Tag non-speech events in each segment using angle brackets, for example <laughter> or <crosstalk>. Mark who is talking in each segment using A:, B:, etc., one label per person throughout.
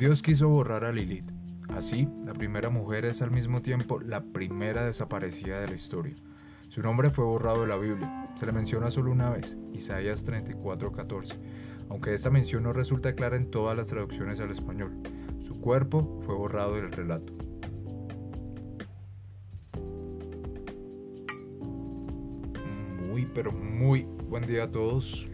A: Dios quiso borrar a Lilith. Así, la primera mujer es al mismo tiempo la primera desaparecida de la historia. Su nombre fue borrado de la Biblia. Se le menciona solo una vez, Isaías 34:14, aunque esta mención no resulta clara en todas las traducciones al español. Su cuerpo fue borrado del relato. Muy, pero muy buen día a todos.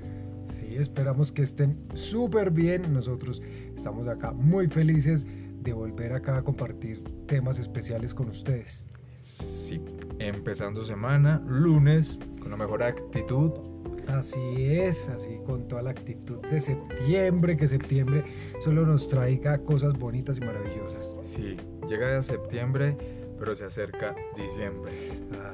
B: Esperamos que estén súper bien. Nosotros estamos acá muy felices de volver acá a compartir temas especiales con ustedes.
A: Sí, empezando semana, lunes, con la mejor actitud.
B: Así es, así con toda la actitud de septiembre, que septiembre solo nos traiga cosas bonitas y maravillosas.
A: Sí, llega septiembre, pero se acerca diciembre.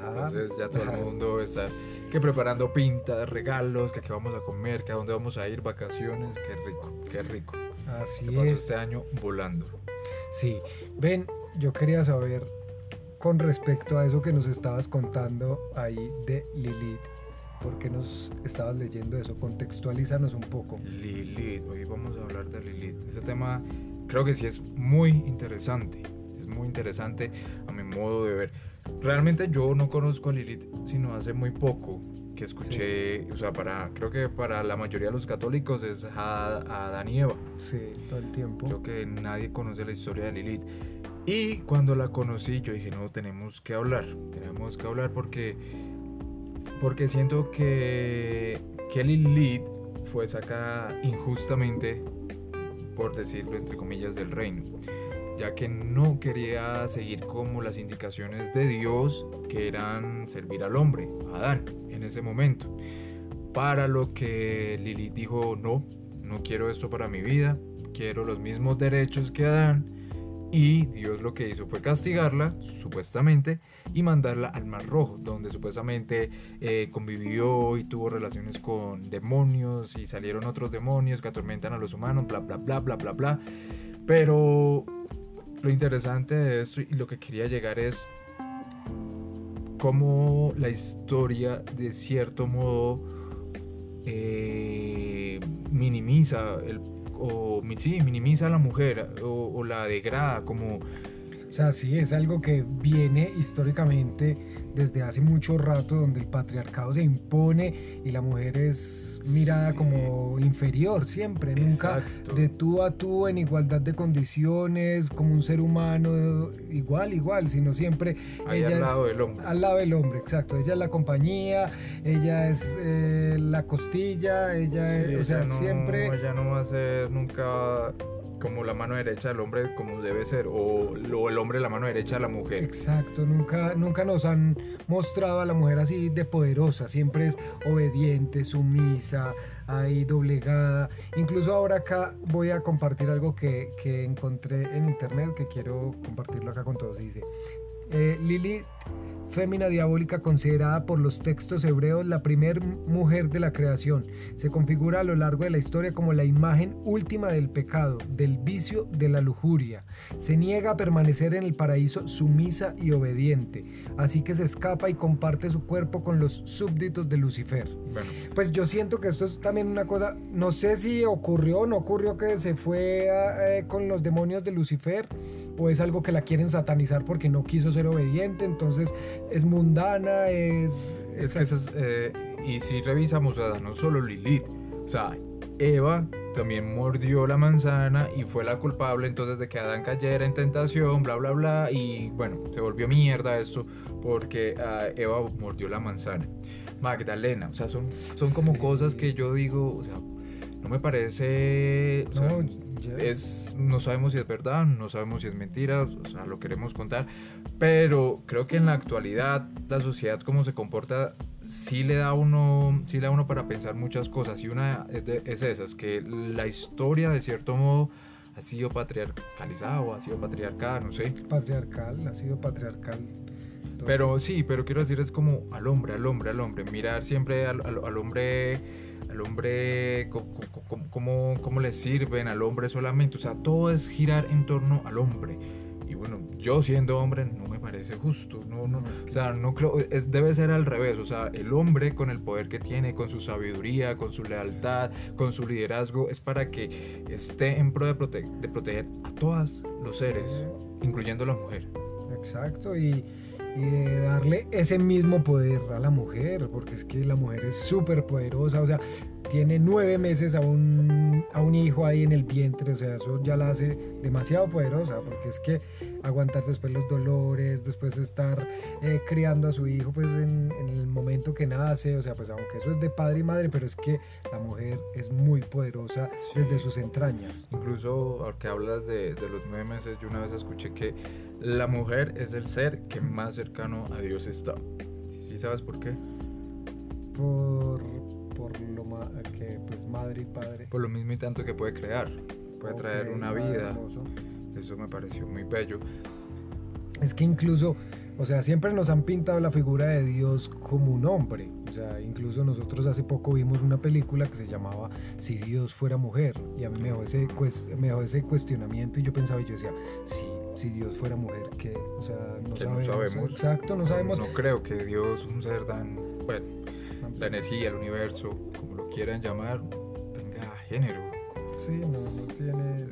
A: Entonces ya todo el mundo está que preparando pintas, regalos, que qué vamos a comer, que a dónde vamos a ir, vacaciones, qué rico, qué rico.
B: Así
A: pasó
B: es.
A: este año volando.
B: Sí, ven, yo quería saber con respecto a eso que nos estabas contando ahí de Lilith. ¿Por qué nos estabas leyendo eso? Contextualízanos un poco.
A: Lilith, hoy vamos a hablar de Lilith. Ese tema creo que sí es muy interesante. Muy interesante a mi modo de ver. Realmente yo no conozco a Lilith sino hace muy poco que escuché, o sea, para creo que para la mayoría de los católicos es a, a Adán y Eva.
B: Sí, todo el tiempo.
A: Creo que nadie conoce la historia de Lilith. Y cuando la conocí yo dije, no, tenemos que hablar, tenemos que hablar porque, porque siento que, que Lilith fue sacada injustamente, por decirlo entre comillas, del reino, ya que no quería seguir como las indicaciones de Dios que eran servir al hombre, a Adán, en ese momento. Para lo que Lilith dijo, no, no quiero esto para mi vida, quiero los mismos derechos que Adán. Y Dios lo que hizo fue castigarla, supuestamente, y mandarla al Mar Rojo, donde supuestamente eh, convivió y tuvo relaciones con demonios y salieron otros demonios que atormentan a los humanos, bla, bla, bla, bla, bla, bla. Pero lo interesante de esto y lo que quería llegar es cómo la historia de cierto modo eh, minimiza el o sí, minimiza a la mujer o, o, la degrada como...
B: O sea, sí, es algo que viene históricamente desde hace mucho rato donde el patriarcado se impone y la mujer es mirada sí. como inferior siempre, Exacto. nunca de tú a tú en igualdad de condiciones, como un ser humano igual, igual, sino siempre
A: Ahí
B: ella
A: al lado
B: es,
A: del hombre.
B: Al lado del hombre, exacto. Ella es la compañía, ella es eh, la costilla, ella,
A: sí,
B: es, o sea,
A: ella no,
B: siempre...
A: Ella no va a ser nunca como la mano derecha del hombre como debe ser o, o, el hombre la mano derecha de la mujer.
B: Exacto, nunca, nunca nos han mostrado a la mujer así de poderosa, siempre es obediente, sumisa, ahí doblegada. Incluso ahora acá voy a compartir algo que, que encontré en internet que quiero compartirlo acá con todos. Dice, eh, Lilith, fémina diabólica considerada por los textos hebreos la primer mujer de la creación, se configura a lo largo de la historia como la imagen última del pecado, del vicio, de la lujuria. Se niega a permanecer en el paraíso sumisa y obediente, así que se escapa y comparte su cuerpo con los súbditos de Lucifer.
A: Bueno.
B: Pues yo siento que esto es también una cosa, no sé si ocurrió o no ocurrió que se fue eh, con los demonios de Lucifer o es algo que la quieren satanizar porque no quiso ser obediente, entonces es mundana, es...
A: Es que esas, eh, y si revisamos, o sea, no solo Lilith, o sea, Eva también mordió la manzana y fue la culpable entonces de que Adán cayera en tentación, bla, bla, bla, y bueno, se volvió mierda esto porque uh, Eva mordió la manzana. Magdalena, o sea, son, son como sí. cosas que yo digo, o sea, no me parece... O sea,
B: No,
A: es, no sabemos si es verdad, no sabemos si es mentira, o sea, lo queremos contar, pero creo que en la actualidad la sociedad como se comporta sí le da uno, sí le da uno para pensar muchas cosas y una es, de, es esa, es que la historia de cierto modo ha sido patriarcalizada o ha sido patriarcada, no sé.
B: Patriarcal, ha sido patriarcal.
A: Pero sí, pero quiero decir es como al hombre, al hombre, al hombre, mirar siempre al, al, al hombre al hombre, cómo, cómo, cómo, le sirven al hombre solamente, o sea, todo es girar en torno al hombre. Y bueno, yo siendo hombre no me parece justo. No, no, o sea, no creo, es, debe ser al revés. O sea, el hombre con el poder que tiene, con su sabiduría, con su lealtad, con su liderazgo, es para que esté en pro de, de proteger a todos los seres, incluyendo a la mujer.
B: Exacto, y, y darle ese mismo poder a la mujer, porque es que la mujer es súper poderosa, o sea, tiene nueve meses a un, a un hijo ahí en el vientre, o sea, eso ya la hace demasiado poderosa, porque es que aguantarse después los dolores, después estar eh, criando a su hijo pues en, el momento que nace, o sea, pues aunque eso es de padre y madre, pero es que la mujer es muy poderosa desde sus entrañas.
A: Incluso, aunque hablas de, de los nueve meses, yo una vez escuché que la mujer es el ser que más cercano a Dios está. ¿Sí sabes por qué?
B: Por por lo que pues madre y padre.
A: Por lo mismo y tanto que puede crear, puede traer una vida. Eso me pareció muy bello.
B: Es que incluso, o sea, siempre nos han pintado la figura de Dios como un hombre. O sea, incluso nosotros hace poco vimos una película que se llamaba Si Dios fuera mujer. Y a mí me dejó ese, me dejó ese cuestionamiento y yo pensaba, y yo decía, si, si Dios fuera mujer, que, o sea, no, sabemos,
A: no sabemos.
B: Exacto, no sabemos.
A: No, creo que Dios, un ser tan, bueno, la energía, el universo, como lo quieran llamar, tenga género.
B: Sí, no, no tiene...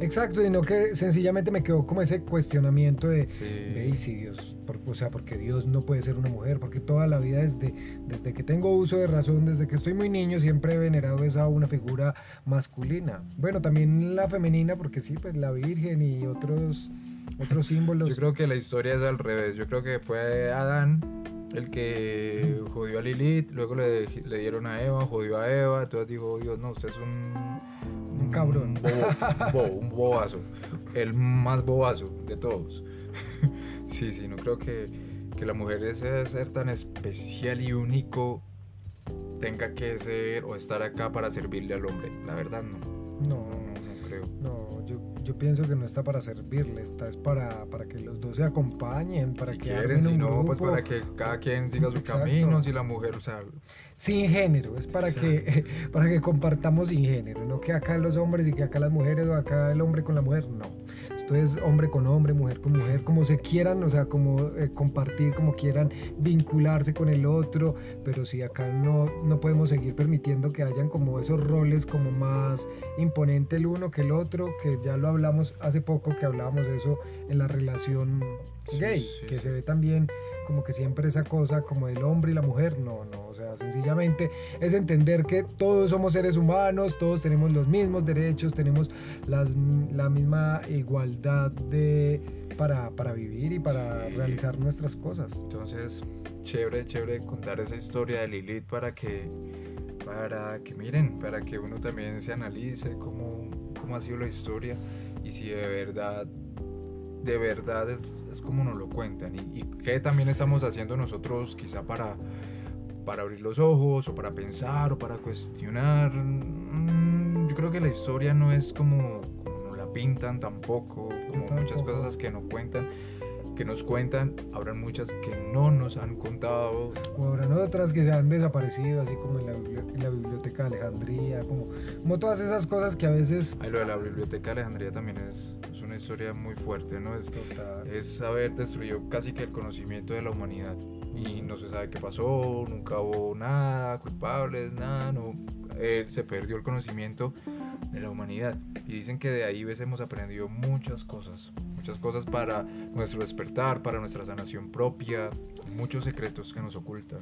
B: Exacto, y no que sencillamente me quedó como ese cuestionamiento de, sí. si Dios, o sea, porque Dios no puede ser una mujer, porque toda la vida desde, desde que tengo uso de razón, desde que estoy muy niño, siempre he venerado esa una figura masculina. Bueno, también la femenina, porque sí, pues la Virgen y otros, otros símbolos.
A: Yo creo que la historia es al revés, yo creo que fue Adán el que jodió a Lilith, luego le, le, dieron a Eva, jodió a Eva, entonces dijo, Dios, no, usted es un...
B: Un cabrón.
A: Un, bobo, un, bobazo, el más bobazo de todos. <laughs> sí, sí, no creo que, que la mujer ese ser tan especial y único tenga que ser o estar acá para servirle al hombre. La verdad no.
B: No, yo pienso que no está para servirle, está es para, para que los dos se acompañen, para
A: si
B: que
A: quieren, si no, pues para que cada quien siga su camino, si la mujer, o sea...
B: Sin género, es para que, <laughs> para que compartamos sin género, no que acá los hombres y que acá las mujeres o acá el hombre con la mujer, no. Esto es hombre con hombre, mujer con mujer, como se quieran, o sea, como eh, compartir, como quieran vincularse con el otro, pero si acá no, no podemos seguir permitiendo que hayan como esos roles como más imponente el uno que el otro, que ya lo hablamos hace poco, que hablábamos eso en la relación gay, que se ve también como que siempre esa cosa como el hombre y la mujer, no, no, o sea, sencillamente es entender que todos somos seres humanos, todos tenemos los mismos derechos, tenemos las, la misma igualdad de, para, para vivir y para realizar nuestras cosas.
A: Entonces, chévere, chévere contar esa historia de Lilith para que, para que miren, para que uno también se analice cómo, cómo ha sido la historia y si de verdad de verdad es, como nos lo cuentan y, y qué también estamos haciendo nosotros quizá para, para abrir los ojos o para pensar o para cuestionar. Mm, yo creo que la historia no es como, la pintan tampoco, como muchas cosas que no cuentan que nos cuentan, habrán muchas que no nos han contado.
B: O habrán otras que se han desaparecido, así como en la, Biblioteca de Alejandría, como, como todas esas cosas que a veces...
A: Ay, lo de la Biblioteca de Alejandría también es, es una historia muy fuerte, ¿no? Es, es haber destruido casi que el conocimiento de la humanidad y no se sabe qué pasó, nunca hubo nada, culpables, nada, no, eh, se perdió el conocimiento de la humanidad. Y dicen que de ahí ves, hemos aprendido muchas cosas, muchas cosas para nuestro despertar, para nuestra sanación propia, muchos secretos que nos ocultan.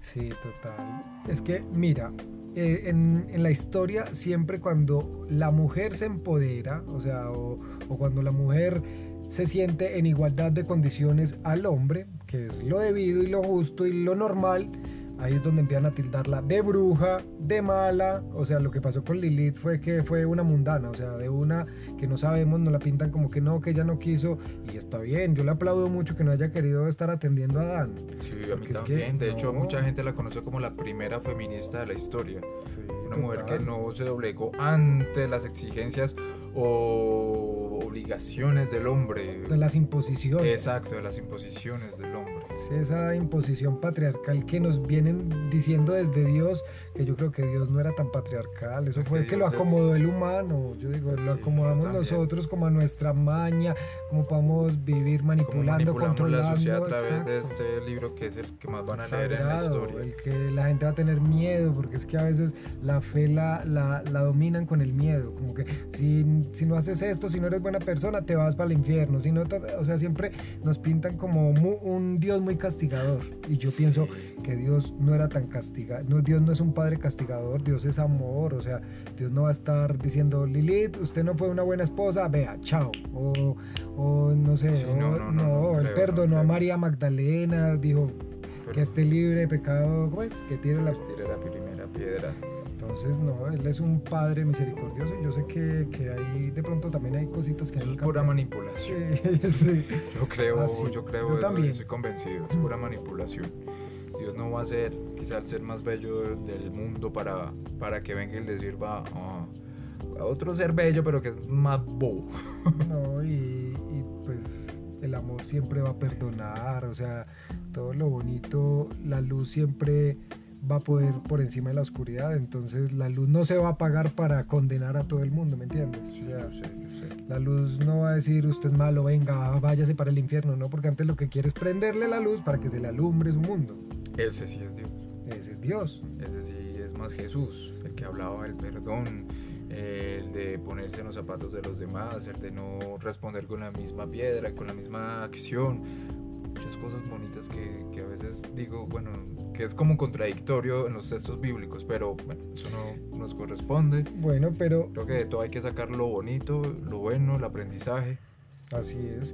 B: Sí, total. Es que, mira, eh, en, la historia siempre cuando la mujer se empodera, o sea, o cuando la mujer se siente en igualdad de condiciones al hombre, que es lo debido y lo justo y lo normal, ahí es donde empiezan a tildarla de bruja, de mala, o sea, lo que pasó con Lilith fue que fue una mundana, o sea, de una que no sabemos, nos la pintan como que no, que ella no quiso, y está bien, yo le aplaudo mucho que no haya querido estar atendiendo a Dan.
A: Sí, a mí también, de hecho mucha gente la conoce como la primera feminista de la historia, una mujer que no se doblegó ante las exigencias o obligaciones del hombre.
B: De las imposiciones.
A: Exacto, de las imposiciones del hombre.
B: Esa imposición patriarcal que nos vienen diciendo desde Dios, que yo creo que Dios no era tan patriarcal, eso fue que lo acomodó el humano, yo digo, lo acomodamos nosotros como a nuestra maña, como podamos vivir manipulando, controlando. La sociedad
A: a través de este libro que es el que más van a leer en la historia.
B: El que la gente va a tener miedo, porque es que a veces la fe la, la, dominan con el miedo, como que si, si, no haces esto, si no eres buena persona, te vas para el infierno, si no, o sea, siempre nos pintan como un Dios muy castigador. Y yo pienso que Dios no era tan castigado. No, Dios no es un padre castigador, Dios es amor. O sea, Dios no va a estar diciendo, Lilith, usted no fue una buena esposa, vea, chao. O, o no sé, no, no, él perdonó a María Magdalena, dijo que esté libre de pecado, pues, que tiene la...
A: la primera piedra.
B: Entonces, no, él es un padre misericordioso y yo sé que, que ahí de pronto también hay cositas que...
A: Es pura manipulación. <laughs>
B: Sí,
A: Yo creo, ah, yo creo, yo también. estoy convencido, es pura manipulación. Dios no va a ser quizá el ser más bello del mundo para, para que venga y le sirva a, otro ser bello, pero que es más bobo. <laughs>
B: No, y, y pues el amor siempre va a perdonar, o sea, todo lo bonito, la luz siempre va a poder por encima de la oscuridad, entonces la luz no se va a apagar para condenar a todo el mundo, ¿me entiendes? La luz no va a decir usted es malo, venga, váyase para el infierno, no, porque antes lo que quiere es prenderle la luz para que se le alumbre su mundo.
A: Ese sí es Dios.
B: Ese es Dios.
A: Ese sí es más Jesús, el que hablaba del perdón, el de ponerse en los zapatos de los demás, el de no responder con la misma piedra, con la misma acción, muchas cosas bonitas que, que, a veces digo, bueno, que es como contradictorio en los textos bíblicos, pero bueno, eso no nos corresponde.
B: Bueno, pero...
A: Creo que de todo hay que sacar lo bonito, lo bueno, el aprendizaje.
B: Así es.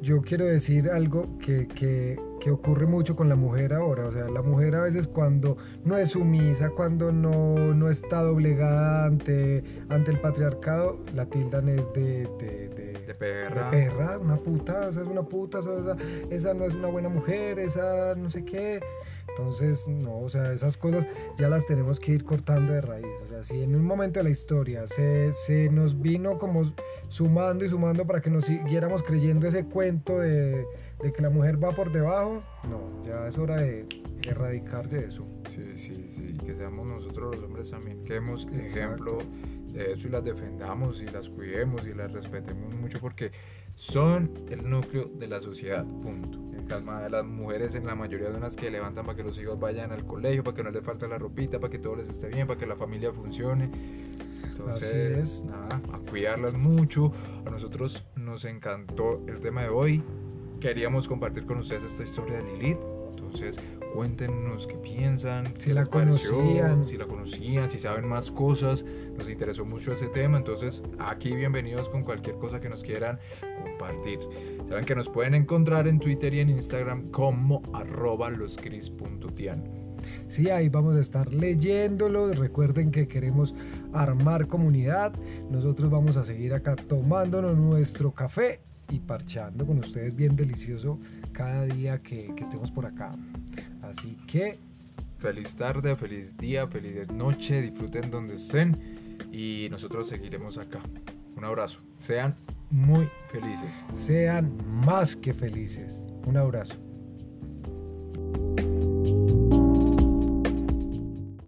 B: Yo quiero decir algo que, que, que, ocurre mucho con la mujer ahora. O sea, la mujer a veces cuando no es sumisa, cuando no, no está doblegada ante, ante el patriarcado, la tildan es de, de,
A: de, perra.
B: De perra, una puta, esa es una puta, esa, esa no es una buena mujer, esa no sé qué. Entonces, no, o sea, esas cosas ya las tenemos que ir cortando de raíz. O sea, si en un momento de la historia se, se nos vino como sumando y sumando para que nos siguiéramos creyendo ese cuento de, de, que la mujer va por debajo, no, ya es hora de erradicar de eso.
A: Sí, sí, sí, que seamos nosotros los hombres también, que hemos ejemplo de eso y las defendamos y las cuidemos y las respetemos mucho porque son el núcleo de la sociedad, punto. Las, las mujeres en la mayoría de unas que levantan para que los hijos vayan al colegio, para que no les falte la ropita, para que todo les esté bien, para que la familia funcione. Entonces, nada, a cuidarlas mucho. A nosotros nos encantó el tema de hoy. Queríamos compartir con ustedes esta historia de Lilith. Entonces, cuéntenos qué piensan,
B: si la conocían,
A: si la conocían, si saben más cosas. Nos interesó mucho ese tema, entonces aquí bienvenidos con cualquier cosa que nos quieran compartir. Saben que nos pueden encontrar en Twitter y en Instagram como arroba loscris.tian.
B: Sí, ahí vamos a estar leyéndolos. Recuerden que queremos armar comunidad. Nosotros vamos a seguir acá tomándonos nuestro café y parchando con ustedes bien delicioso cada día que, que estemos por acá. Así que...
A: Feliz tarde, feliz día, feliz noche, disfruten donde estén y nosotros seguiremos acá. Un abrazo. Sean muy felices.
B: Sean más que felices. Un abrazo.